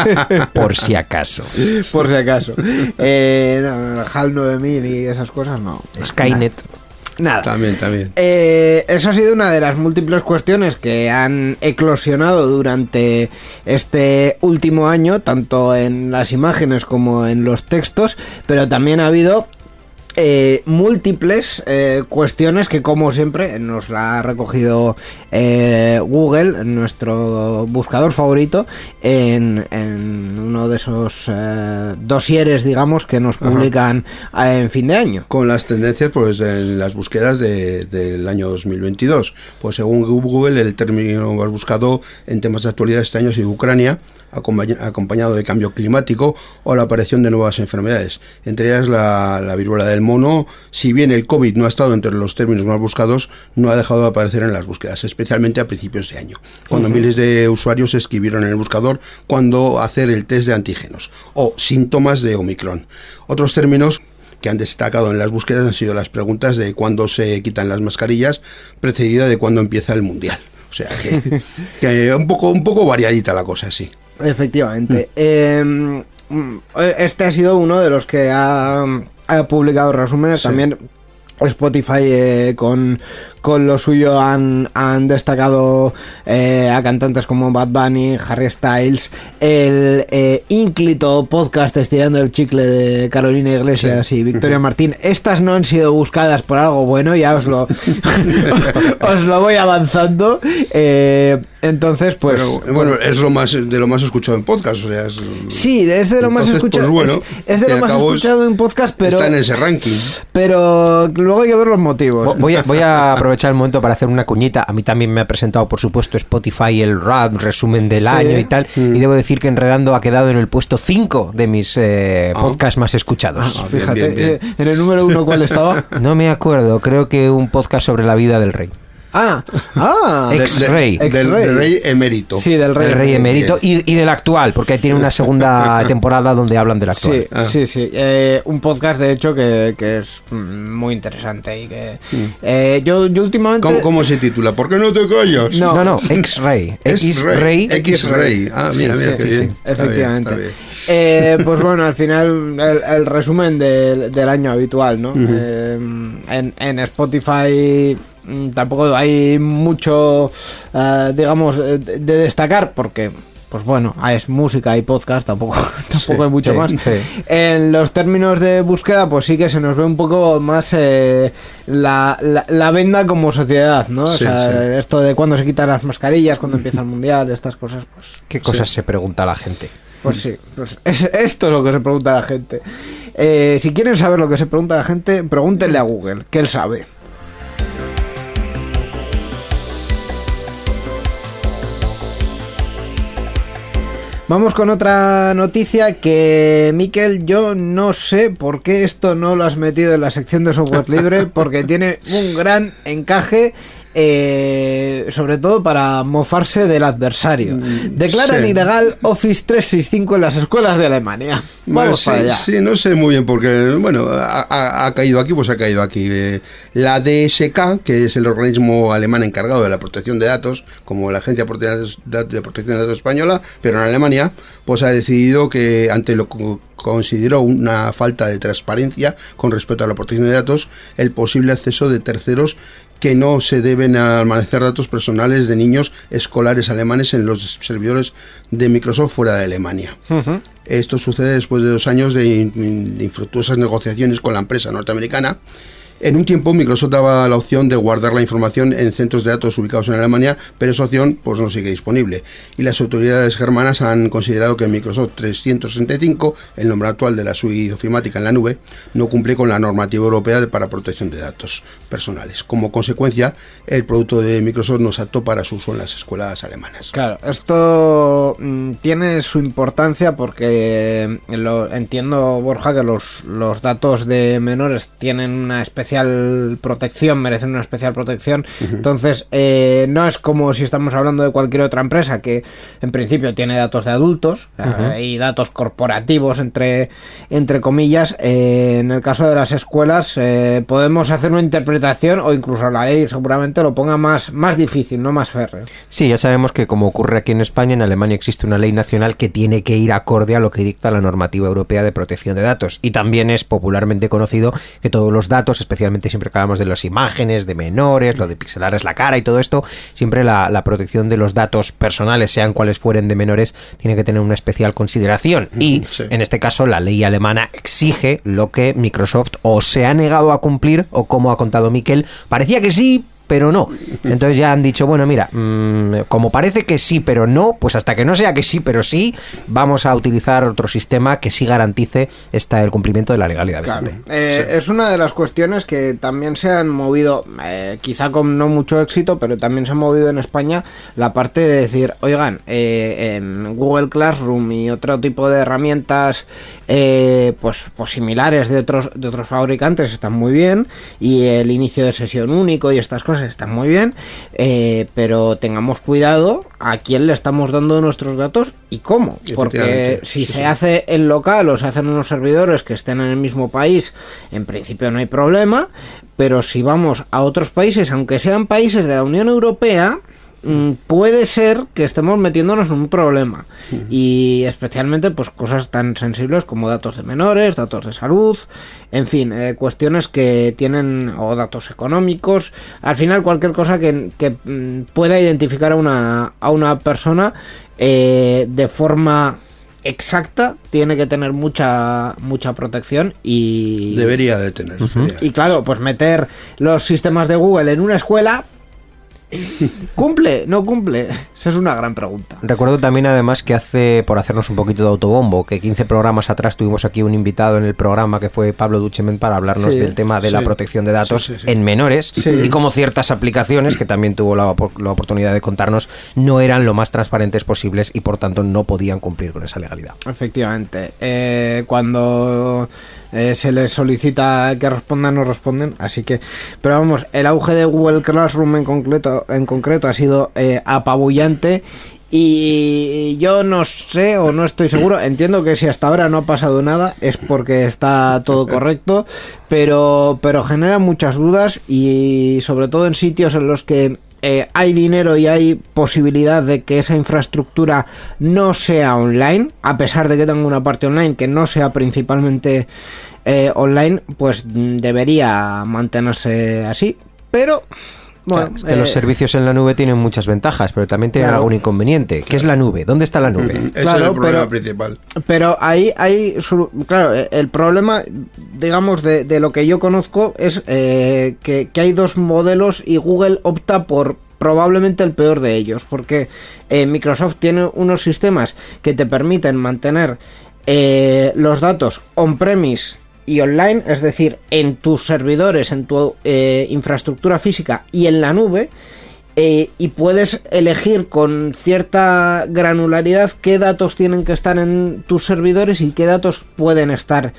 por si acaso.
Por si acaso. Eh, no, el HAL 9000 y esas cosas no.
Skynet.
Nada.
También, también.
Eh, eso ha sido una de las múltiples cuestiones que han eclosionado durante este último año, tanto en las imágenes como en los textos, pero también ha habido eh, múltiples eh, cuestiones que como siempre nos la ha recogido eh, Google, nuestro buscador favorito, en, en uno de esos eh, dosieres, digamos, que nos publican eh, en fin de año.
Con las tendencias, pues en las búsquedas de- del año 2022. Pues según Google, el término más buscado en temas de actualidad este año ha sido Ucrania, acompañado de cambio climático o la aparición de nuevas enfermedades, entre ellas la, la viruela del mono. Si bien el COVID no ha estado entre los términos más buscados, no ha dejado de aparecer en las búsquedas, especialmente a principios de año, cuando miles de usuarios escribieron en el buscador cuándo hacer el test de antígenos o síntomas de Omicron. Otros términos que han destacado en las búsquedas han sido las preguntas de cuándo se quitan las mascarillas, precedida de cuándo empieza el mundial. O sea que, que un poco un poco variadita la cosa, sí.
Efectivamente. Eh, mm, este ha sido uno de los que ha, ha publicado resúmenes.
Sí.
También Spotify eh, con, con lo suyo han, han destacado eh, a cantantes como Bad Bunny, Harry Styles, el eh, ínclito podcast Estirando el Chicle de Carolina Iglesias y Victoria Martín. Estas no han sido buscadas por algo bueno, ya os lo, os lo voy avanzando. Eh, entonces, pues...
Pero bueno, es lo más de lo más escuchado en podcast, o sea, es-
Sí, es de lo más escuchado.
pues, bueno,
es, es de lo más escuchado en podcast, pero,
está en ese ranking.
pero luego hay que ver los motivos.
Voy a, voy a aprovechar el momento para hacer una cuñita. A mí también me ha presentado, por supuesto, Spotify el rap, resumen del
Sí.
año y tal.
Mm.
Y debo decir que Enredando ha quedado en el puesto 5 de mis eh,
Ah.
podcasts más escuchados.
Bien,
Fíjate,
bien, bien.
eh, en el número uno, ¿cuál estaba?
No me acuerdo, creo que un podcast sobre la vida del rey.
Ah, ah,
De- de-
Ex-rey.
Del,
Ex-rey.
del rey emérito.
sí, del rey.
El rey emérito y, y del actual, porque tiene una segunda temporada donde hablan del actual.
Sí,
Ah.
sí, sí. Eh, un podcast, de hecho, que, que es mm, muy interesante y que eh, yo, yo últimamente...
¿Cómo, cómo se titula? ¿Por qué no te callas?
No.
No, no, ex-rey. Ex-rey.
X-Rey. Ah, mira,
Sí,
mira,
sí,
qué
sí,
bien.
sí,
Está bien,
efectivamente.
está bien.
Eh, pues bueno, al final el, el resumen del, del año habitual, ¿no? Eh, en, en Spotify mm, tampoco hay mucho, eh, digamos, eh, de de destacar porque... Pues bueno, ah, es música y podcast, tampoco, tampoco
Sí,
hay mucho
sí,
más.
sí.
En los términos de búsqueda, pues sí que se nos ve un poco más eh, la, la, la venda como sociedad, ¿no? O sea, esto de cuándo se quitan las mascarillas, cuándo empieza el mundial, estas cosas, pues
¿Qué cosas se pregunta la gente?
pues sí, pues es- esto es lo que se pregunta la gente. Eh, si quieren saber lo que se pregunta la gente, pregúntenle a Google, que él sabe. Vamos con otra noticia que, Miquel, yo no sé por qué esto no lo has metido en la sección de software libre, porque tiene un gran encaje, eh, sobre todo para mofarse del adversario. Declaran
sí.
ilegal Office 365 en las escuelas de Alemania.
Bueno,
Vamos
sí,
allá.
sí, no sé muy bien porque, bueno, ha, ha- ha caído aquí, pues ha caído aquí. Eh, la DSK, que es el organismo alemán encargado de la protección de datos, como la Agencia de Protección de Datos Española, pero en Alemania, pues ha decidido que ante lo que consideró una falta de transparencia con respecto a la protección de datos, el posible acceso de terceros que no se deben almacenar datos personales de niños escolares alemanes en los servidores de Microsoft fuera de Alemania. Esto sucede después de dos años de, in- de infructuosas negociaciones con la empresa norteamericana. En un tiempo Microsoft daba la opción de guardar la información en centros de datos ubicados en Alemania, pero esa opción pues no sigue disponible. Y las autoridades germanas han considerado que Microsoft 365, el nombre actual de la suite ofimática en la nube, no cumple con la normativa europea para protección de datos personales. Como consecuencia, el producto de Microsoft no es apto para su uso en las escuelas alemanas.
Claro, esto mm, tiene su importancia porque eh, lo, entiendo, Borja, que los, los datos de menores tienen una especial protección, merecen una especial protección. Entonces, eh, no es como si estamos hablando de cualquier otra empresa que en principio tiene datos de adultos eh, y datos corporativos, entre, entre comillas. Eh, en el caso de las escuelas, eh, podemos hacer una interpretación o incluso la ley seguramente lo ponga más, más difícil, no más férreo.
Sí, ya sabemos que como ocurre aquí en España, en Alemania existe una ley nacional que tiene que ir acorde a lo que dicta la normativa europea de protección de datos. Y también es popularmente conocido que todos los datos, especialmente siempre que hablamos de las imágenes, de menores, lo de pixelarles la cara y todo esto, siempre la, la protección de los datos personales, sean cuales fueren de menores, tiene que tener una especial consideración. Y
sí.
en este caso la ley alemana exige lo que Microsoft o se ha negado a cumplir o como ha contado Miquel, parecía que sí, pero no. Entonces ya han dicho, bueno, mira, mm, como parece que sí, pero no, pues hasta que no sea que sí, pero sí, vamos a utilizar otro sistema que sí garantice esta, el cumplimiento de la legalidad.
Claro. Eh, Es una de las cuestiones que también se han movido, eh, quizá con no mucho éxito, pero también se ha movido en España la parte de decir, oigan, eh, en Google Classroom y otro tipo de herramientas eh, pues, pues similares de otros, de otros fabricantes están muy bien y el inicio de sesión único y estas cosas están muy bien, eh, pero tengamos cuidado a quién le estamos dando nuestros datos y cómo, porque si
sí,
se
sí.
hace en local o se hacen unos servidores que estén en el mismo país, en principio no hay problema, pero si vamos a otros países, aunque sean países de la Unión Europea, puede ser que estemos metiéndonos en un problema. Y especialmente pues cosas tan sensibles como datos de menores, datos de salud, en fin, eh, cuestiones que tienen o datos económicos, al final cualquier cosa que, que, mm, pueda identificar a una, a una persona eh, de forma exacta tiene que tener mucha mucha protección y
Debería de tener.
y claro pues meter los sistemas de Google en una escuela cumple no cumple esa es una gran pregunta.
Recuerdo también además que hace, por hacernos un poquito de autobombo, que 15 programas atrás tuvimos aquí un invitado en el programa que fue Pablo Duchemen para hablarnos
Sí,
del tema de la protección de datos
Sí,
en menores y cómo ciertas aplicaciones, que también tuvo la, la oportunidad de contarnos, no eran lo más transparentes posibles y por tanto no podían cumplir con esa legalidad.
efectivamente. Eh, cuando eh, se les solicita que respondan no responden así que pero vamos el auge de Google Classroom en concreto en concreto ha sido eh, apabullante y yo no sé o no estoy seguro, entiendo que si hasta ahora no ha pasado nada es porque está todo correcto, pero, pero genera muchas dudas y sobre todo en sitios en los que eh, hay dinero y hay posibilidad de que esa infraestructura no sea online, a pesar de que tenga una parte online que no sea principalmente eh, online, pues mm, debería mantenerse así, pero... Bueno,
Claro, es que los
eh,
servicios en la nube tienen muchas ventajas, pero también tienen
Claro.
algún inconveniente. ¿Qué es la nube? ¿Dónde está la nube?
Ese
Claro,
es el problema
pero-
principal.
Pero ahí hay, claro, eh, el problema, digamos, de, de lo que yo conozco es eh, que, que hay dos modelos y Google opta por probablemente el peor de ellos, porque eh, Microsoft tiene unos sistemas que te permiten mantener eh, los datos on-premise y online, es decir, en tus servidores, en tu eh, infraestructura física y en la nube, eh, y puedes elegir con cierta granularidad qué datos tienen que estar en tus servidores y qué datos pueden estar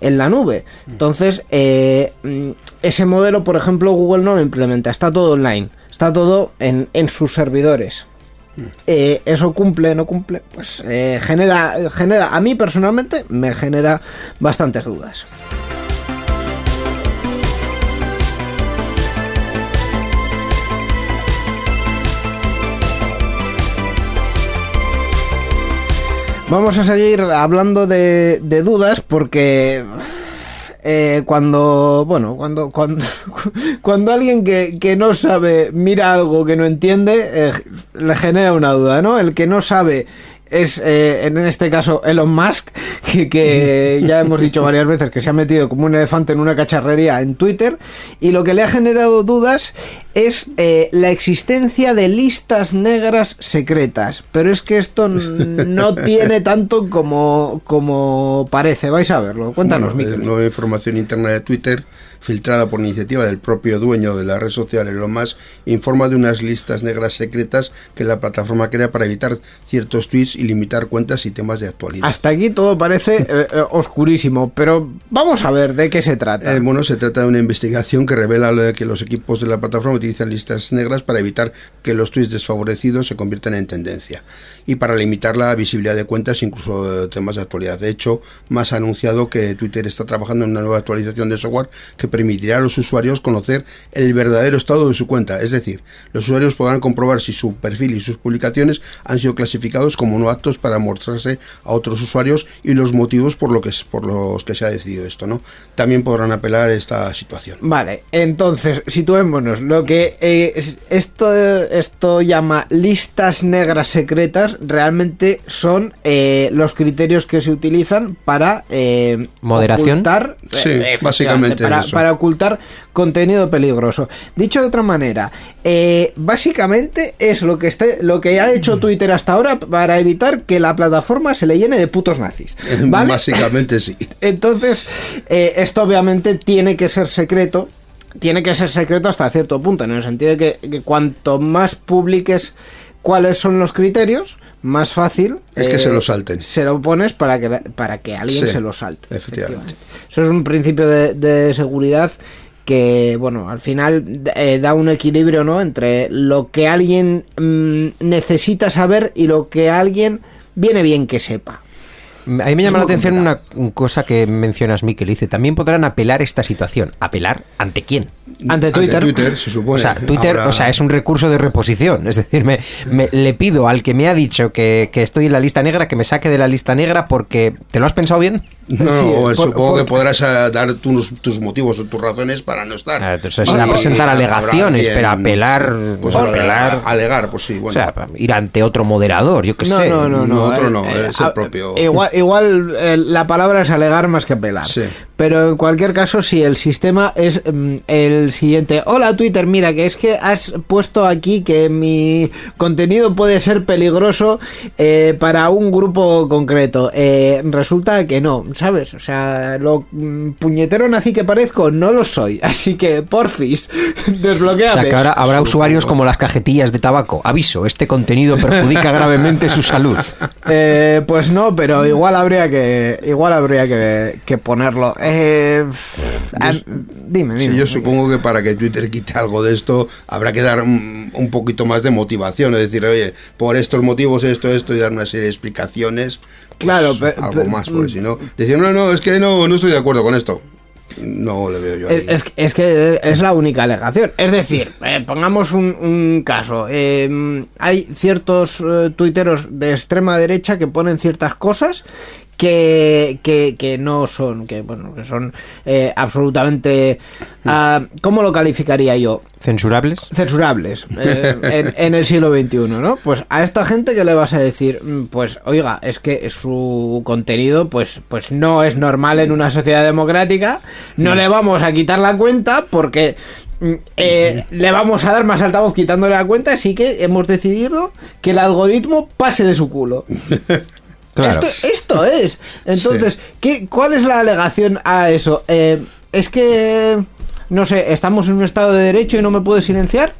en la nube. Entonces, eh, mm, ese modelo, por ejemplo, Google no lo implementa, está todo online, está todo en, en sus servidores. Eh, eso cumple, no cumple, pues eh, genera, genera, a mí personalmente me genera bastantes dudas. Vamos a seguir hablando de, de dudas porque eh, cuando, bueno, cuando, cuando, cuando alguien que, que no sabe mira algo que no entiende, eh, le genera una duda, ¿no? El que no sabe es, eh, en este caso, Elon Musk, que, que ya hemos dicho varias veces que se ha metido como un elefante en una cacharrería en Twitter, y lo que le ha generado dudas es eh, la existencia de listas negras secretas. Pero es que esto no tiene tanto como, como parece. Vais a verlo. Cuéntanos,
Bueno,
Miquel.
eh, nueva información interna de Twitter, filtrada por iniciativa del propio dueño de la red social, Elon Musk, informa de unas listas negras secretas que la plataforma crea para evitar ciertos tweets y limitar cuentas y temas de actualidad.
Hasta aquí todo parece eh, eh, oscurísimo, pero vamos a ver de qué se trata.
Eh, bueno, se trata de una investigación que revela de que los equipos de la plataforma utilizan listas negras para evitar que los tweets desfavorecidos se conviertan en tendencia y para limitar la visibilidad de cuentas, incluso de temas de actualidad. De hecho, más ha anunciado que Twitter está trabajando en una nueva actualización de software que permitirá a los usuarios conocer el verdadero estado de su cuenta. Es decir, los usuarios podrán comprobar si su perfil y sus publicaciones han sido clasificados como no aptos para mostrarse a otros usuarios y los motivos por, lo que, es- por los que se ha decidido esto. ¿no? También podrán apelar a esta situación.
Vale, entonces, situémonos. Lo que eh, es- esto, esto llama listas negras secretas, realmente son eh, los criterios que se utilizan para eh,
Moderación.
ocultar,
Sí,
efectivamente,
básicamente
para,
es eso.
para ocultar contenido peligroso. Dicho de otra manera, eh, básicamente es lo que esté, lo que ha hecho Twitter hasta ahora para evitar que la plataforma se le llene de putos nazis. ¿vale?
Básicamente sí.
Entonces, eh, esto obviamente tiene que ser secreto. Tiene que ser secreto hasta cierto punto, en el sentido de que, que cuanto más publiques cuáles son los criterios, más fácil
Es que se lo salten.
Se lo pones para que, para que alguien
Sí,
se lo salte.
efectivamente.
Eso es un principio de, de seguridad que, bueno, al final eh, da un equilibrio, ¿no? Entre lo que alguien mm, necesita saber y lo que alguien viene bien que sepa.
A mí me llama la atención una cosa que mencionas, Miquel. Dice, también podrán apelar esta situación. ¿Apelar ante quién?
Ante Twitter.
Ante Twitter, se supone.
O sea, Twitter,
Ahora-
o sea, es un recurso de reposición. Es decir, me, me- le pido al que me ha dicho que, que estoy en la lista negra que me saque de la lista negra porque ¿te lo has pensado bien?
No,
Sí,
no,
por-
supongo
por-
que podrás eh, dar tus, tus motivos o tus razones para no estar.
Ah, entonces
Y-
será presentar alegaciones,
alguien,
pero apelar,
Pues
bueno,
apelar. Alegar, pues sí,
O
bueno.
sea, ir ante otro moderador, yo qué
No,
sé.
no, no, no.
No, otro no,
eh,
es el
a-
propio.
Igual, igual eh, la palabra es alegar más que apelar.
Sí.
Pero en cualquier caso, si el sistema es mm, el siguiente. Hola Twitter, mira que es que has puesto aquí que mi contenido puede ser peligroso eh, para un grupo concreto. Eh, resulta que no, ¿sabes? O sea, lo mm, puñetero nazi que parezco, no lo soy. Así que, porfis,
O
desbloqueame.
sea, que ahora habrá usuarios como las cajetillas de tabaco. Aviso, este contenido perjudica gravemente su salud.
Eh, pues no, pero igual habría que igual habría que, que ponerlo. Eh, ah, dime,
Sí,
dime.
yo supongo que para que Twitter quite algo de esto habrá que dar un, un poquito más de motivación, es decir, oye, por estos motivos esto, esto y dar una serie de explicaciones. pues,
Claro, pe-
algo
pe-
más, porque si no, decir, no, no, es que no, no estoy de acuerdo con esto. No le veo yo ahí.
Es, es- es que es la única alegación. Es decir, eh, pongamos un, un caso. Eh, hay ciertos eh, tuiteros de extrema derecha que ponen ciertas cosas que, que, que no son, que bueno, que son eh, absolutamente, ah, ¿cómo lo calificaría yo?
¿Censurables?
censurables eh, en, en el siglo XXI, ¿no? Pues a esta gente que le vas a decir, Mm, pues oiga, es que su contenido pues, pues no es normal en una sociedad democrática, no le vamos a quitar la cuenta porque mm, eh, le vamos a dar más altavoz quitándole la cuenta, así que hemos decidido que el algoritmo pase de su culo.
Claro.
Esto, esto es. Entonces, ¿qué, ¿cuál es la alegación a eso? Eh, es que, no sé, estamos en un estado de derecho y no me puedo silenciar.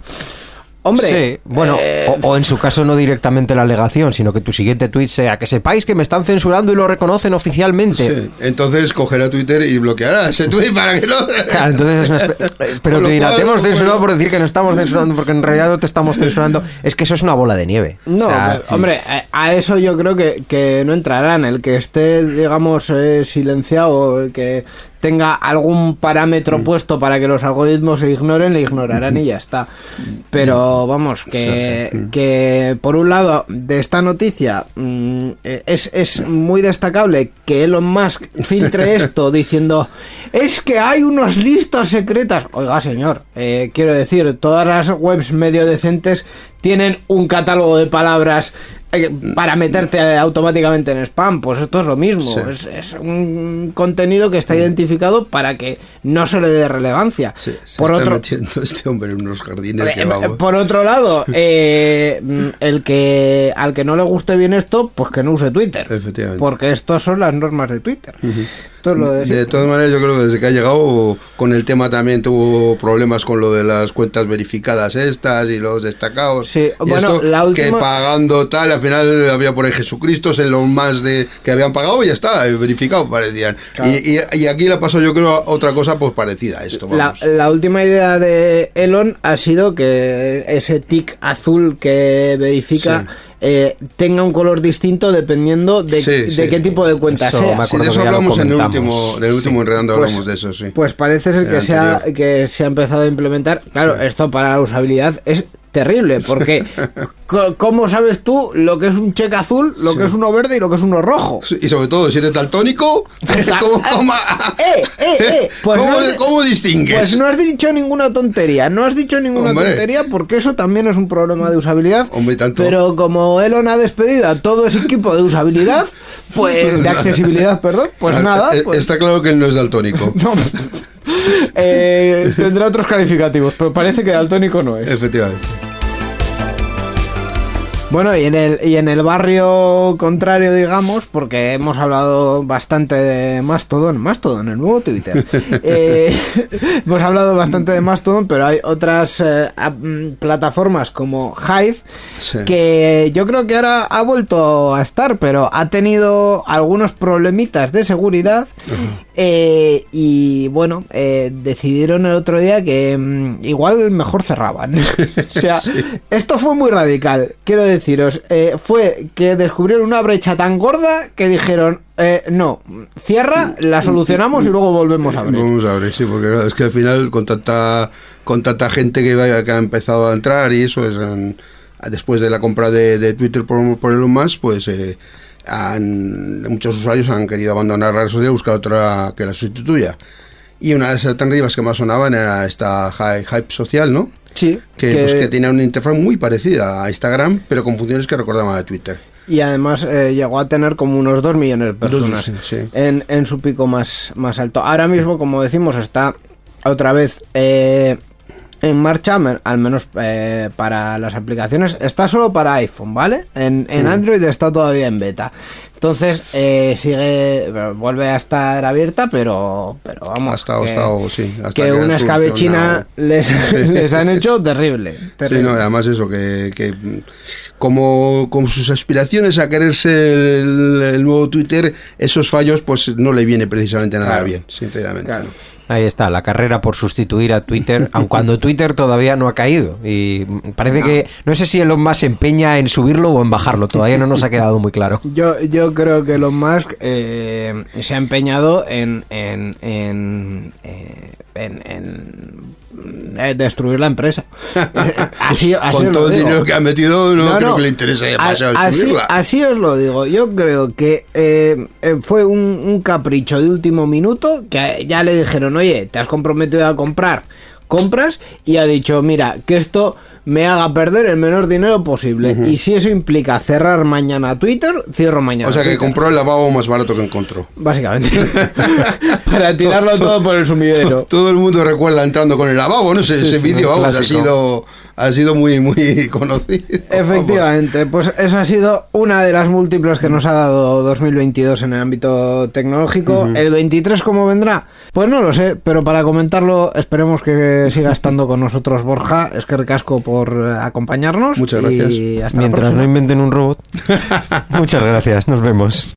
Hombre,
Sí, bueno,
eh,
o, o en su caso no directamente la alegación, sino que tu siguiente tweet sea que sepáis que me están censurando y lo reconocen oficialmente.
Sí, Entonces cogerá Twitter y bloqueará ese tweet para que no.
Claro, entonces es una espe- Pero te dirá,
cual,
te hemos
bueno.
censurado por decir que no estamos censurando, porque en realidad no te estamos censurando. Es que eso es una bola de nieve.
no,
O sea,
pero, hombre, a- a eso yo creo que, que no entrarán. El que esté, digamos, eh, silenciado, el que tenga algún parámetro
Mm.
puesto para que los algoritmos se ignoren, le ignorarán y ya está. Pero vamos, que, que por un lado, de esta noticia, mm, eh, es, es muy destacable que Elon Musk filtre esto diciendo, es que hay unas listas secretas. Oiga, señor, eh, quiero decir, todas las webs medio decentes tienen un catálogo de palabras para meterte automáticamente en spam. Pues esto es lo mismo.
Sí.
Es, es un contenido que está identificado para que no se le dé relevancia.
Sí, se
por
está
otro,
metiendo este hombre en unos jardines
eh,
que
eh,
vamos.
por otro lado, eh, mm, el que al que no le guste bien esto, pues que no use Twitter.
Efectivamente.
Porque estas son las normas de Twitter. Lo de
todas maneras, yo creo que desde que ha llegado con el tema también tuvo problemas con lo de las cuentas verificadas estas y los destacados.
Sí,
Y
bueno,
esto,
la última-
Que pagando tal, al final había por ahí Jesucristo en los más de que habían pagado y ya está, verificado parecían.
Claro.
Y, y- y aquí le pasó yo creo a otra cosa pues parecida a esto,
La, la última idea de Elon ha sido que ese tic azul que verifica
Sí.
Eh, tenga un color distinto dependiendo de,
Sí,
de
sí.
qué tipo de cuenta
Eso
sea.
Sí, de eso hablamos en el último, del último
Sí.
enredando
Pues-
hablamos de eso, sí.
Pues parece ser que se, ha, que se ha empezado a implementar. Claro, esto para la usabilidad es terrible, porque ¿cómo sabes tú lo que es un cheque azul, lo que es uno verde y lo que es uno rojo?
Sí, Y sobre todo, si eres daltónico, ¿cómo, cómo,
¡Eh, eh, eh! Pues
¿Cómo,
no has-
cómo distingues?
Pues no has dicho ninguna tontería, no has dicho ninguna
Hombre.
tontería porque eso también es un problema de usabilidad.
Hombre, tanto.
Pero como Elon ha despedido a todo ese equipo de usabilidad, pues de accesibilidad, perdón, pues
Ah,
nada,
eh,
pues,
Está claro que él no es daltónico.
no. Eh, tendrá otros calificativos, pero parece que daltónico no es.
Efectivamente.
Bueno, y en el, y en el barrio contrario, digamos, porque hemos hablado bastante de Mastodon, Mastodon, el nuevo Twitter. Eh, hemos hablado bastante de Mastodon, pero hay otras eh, mm, plataformas como Hive,
Sí.
que yo creo que ahora ha vuelto a estar, pero ha tenido algunos problemitas de seguridad. eh, y bueno, eh, decidieron el otro día que mm, igual mejor cerraban. o sea, esto fue muy radical. Quiero deciros, eh, fue que descubrieron una brecha tan gorda que dijeron, eh, no, cierra, la solucionamos y luego volvemos a abrir.
Vamos a ver, sí, porque es que al final con tanta con tanta gente que, que ha empezado a entrar y eso es después de la compra de, de Twitter por, por Elon Musk, pues eh, han- muchos usuarios han querido abandonar la red social y buscar otra que la sustituya. Y una de las alternativas que más sonaban era esta Hy- Hype Social, ¿no?
Sí,
Que, pues, que tenía una interfaz muy parecida a Instagram, pero con funciones que recordaban a Twitter.
Y además eh, llegó a tener como unos 2 millones de personas
sí, sí.
En, en su pico más, más alto. Ahora mismo, como decimos, está otra vez eh, en marcha, al menos eh, para las aplicaciones. Está solo para iPhone, ¿vale? En, en Android está todavía en beta. Entonces, eh, sigue, vuelve a estar abierta, pero, pero vamos.
Ha estado-
que,
estado, sí, hasta
que
que
una escabechina les, les han hecho terrible.
Sí,
terrible.
no, además eso, que, que mm, como, como sus aspiraciones a querer ser el, el nuevo Twitter, esos fallos pues no le viene precisamente nada
Claro.
bien, sinceramente.
Claro.
¿no?
Ahí está, la carrera por sustituir a Twitter, aun cuando Twitter todavía no ha caído. Y parece que, no sé si Elon Musk se empeña en subirlo o en bajarlo, todavía no nos ha quedado muy claro.
Yo, yo creo que Elon Musk eh, se ha empeñado en, en, en, eh, en- destruir la empresa. así, así
Con todo el
digo.
dinero que ha metido, no,
No,
creo
no.
que le interese demasiado
así,
destruirla.
así os lo digo. Yo creo que eh, eh, fue un, un capricho de último minuto que ya le dijeron, oye, te has comprometido a comprar, compras y ha dicho, mira, que esto me haga perder el menor dinero posible. Y si eso implica cerrar mañana Twitter, cierro mañana.
o sea que compró el lavabo más barato que encontró.
Básicamente. Para tirarlo todo por el sumidero.
Todo el mundo recuerda entrando con el lavabo, no sé,
Sí,
ese
sí,
vídeo vamos, ha sido ha sido muy muy conocido.
Efectivamente, pues eso ha sido una de las múltiples que nos ha dado 2022 en el ámbito tecnológico. ¿El 23 cómo vendrá? Pues no lo sé, pero para comentarlo esperemos que siga estando con nosotros Borja. Es que recasco por eh, acompañarnos.
Muchas
Y
gracias.
hasta la
Mientras no inventen un robot. Muchas gracias, nos vemos.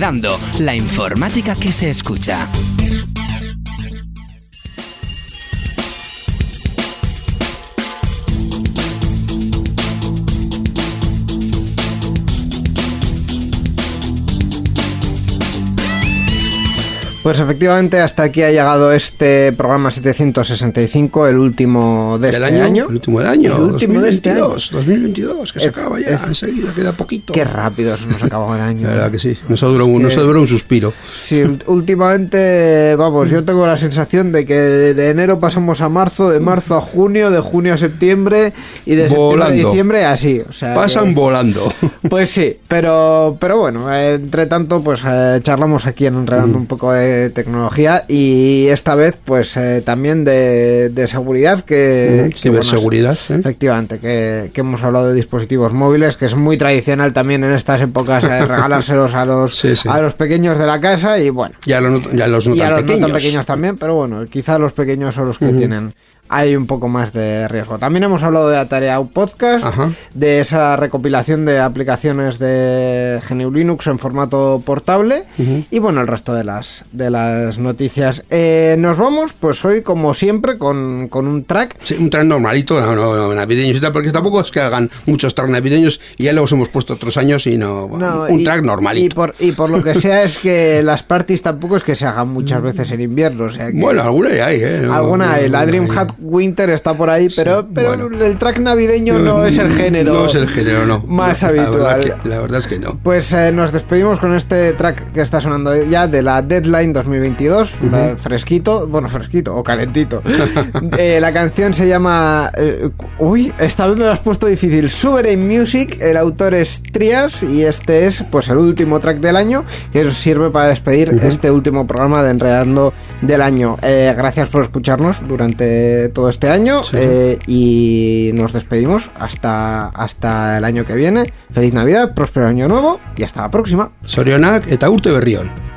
Enredando, la informática que se escucha.
Pues efectivamente, hasta aquí ha llegado este programa 765, el último de
¿Del
este
año?
año.
El último del año,
El último de este año.
2022, 2022, que se
Ef-
acaba ya,
ef-
enseguida, queda poquito.
Qué rápido se nos acabó el año.
La verdad que sí, nos ha durado, un- un suspiro.
Sí, últimamente, vamos, yo tengo la sensación de que de, enero pasamos a marzo, de marzo a junio, de junio a septiembre y de septiembre a diciembre así. O sea,
Pasan
que-
volando.
Pues sí, pero, pero bueno, eh, entre tanto, pues eh, charlamos aquí en Enredando un poco de de tecnología y esta vez pues eh, también de, de seguridad que,
Ujú,
que,
ciberseguridad,
es-
¿eh?
efectivamente que, que hemos hablado de dispositivos móviles que es muy tradicional también en estas épocas eh, regalárselos a los
Sí, sí.
a los pequeños de la casa y bueno
Ya, lo los no
y a
tan
los no
pequeños.
tan pequeños también, pero bueno, quizá los pequeños son los que tienen hay un poco más de riesgo. También hemos hablado de Atareado Podcast,
Ajá.
de esa recopilación de aplicaciones de GNU Linux en formato portable y bueno, el resto de las de las noticias. Eh, nos vamos, pues hoy como siempre con, con un track.
Sí, un track normalito, no, no, navideños y tal, porque tampoco es que hagan muchos track navideños y ya los hemos puesto otros años y no.
No,
un
y-
track
Y
normalito.
por, y por lo que sea es que las parties tampoco es que se hagan muchas veces en invierno. O sea que
Bueno, alguna ya hay, ¿eh?
Alguna hay, la Dream. Hat Winter está por ahí, pero, pero
bueno.
el track navideño no es el género.
No es el género, no.
Más habitual.
La verdad, que, la verdad es que no.
Pues eh, nos despedimos con este track que está sonando ya de la Deadline 2022, eh, fresquito, bueno, fresquito o calentito. Eh, la canción se llama... eh, uy, esta vez me lo has puesto difícil. Sovereign Music, el autor es Trias y este es pues el último track del año que nos sirve para despedir este último programa de Enredando del año. Gracias por escucharnos durante todo este año eh, y nos despedimos hasta, hasta el año que viene. Feliz Navidad, próspero año nuevo y hasta la próxima.
Sorionak eta urte berrión.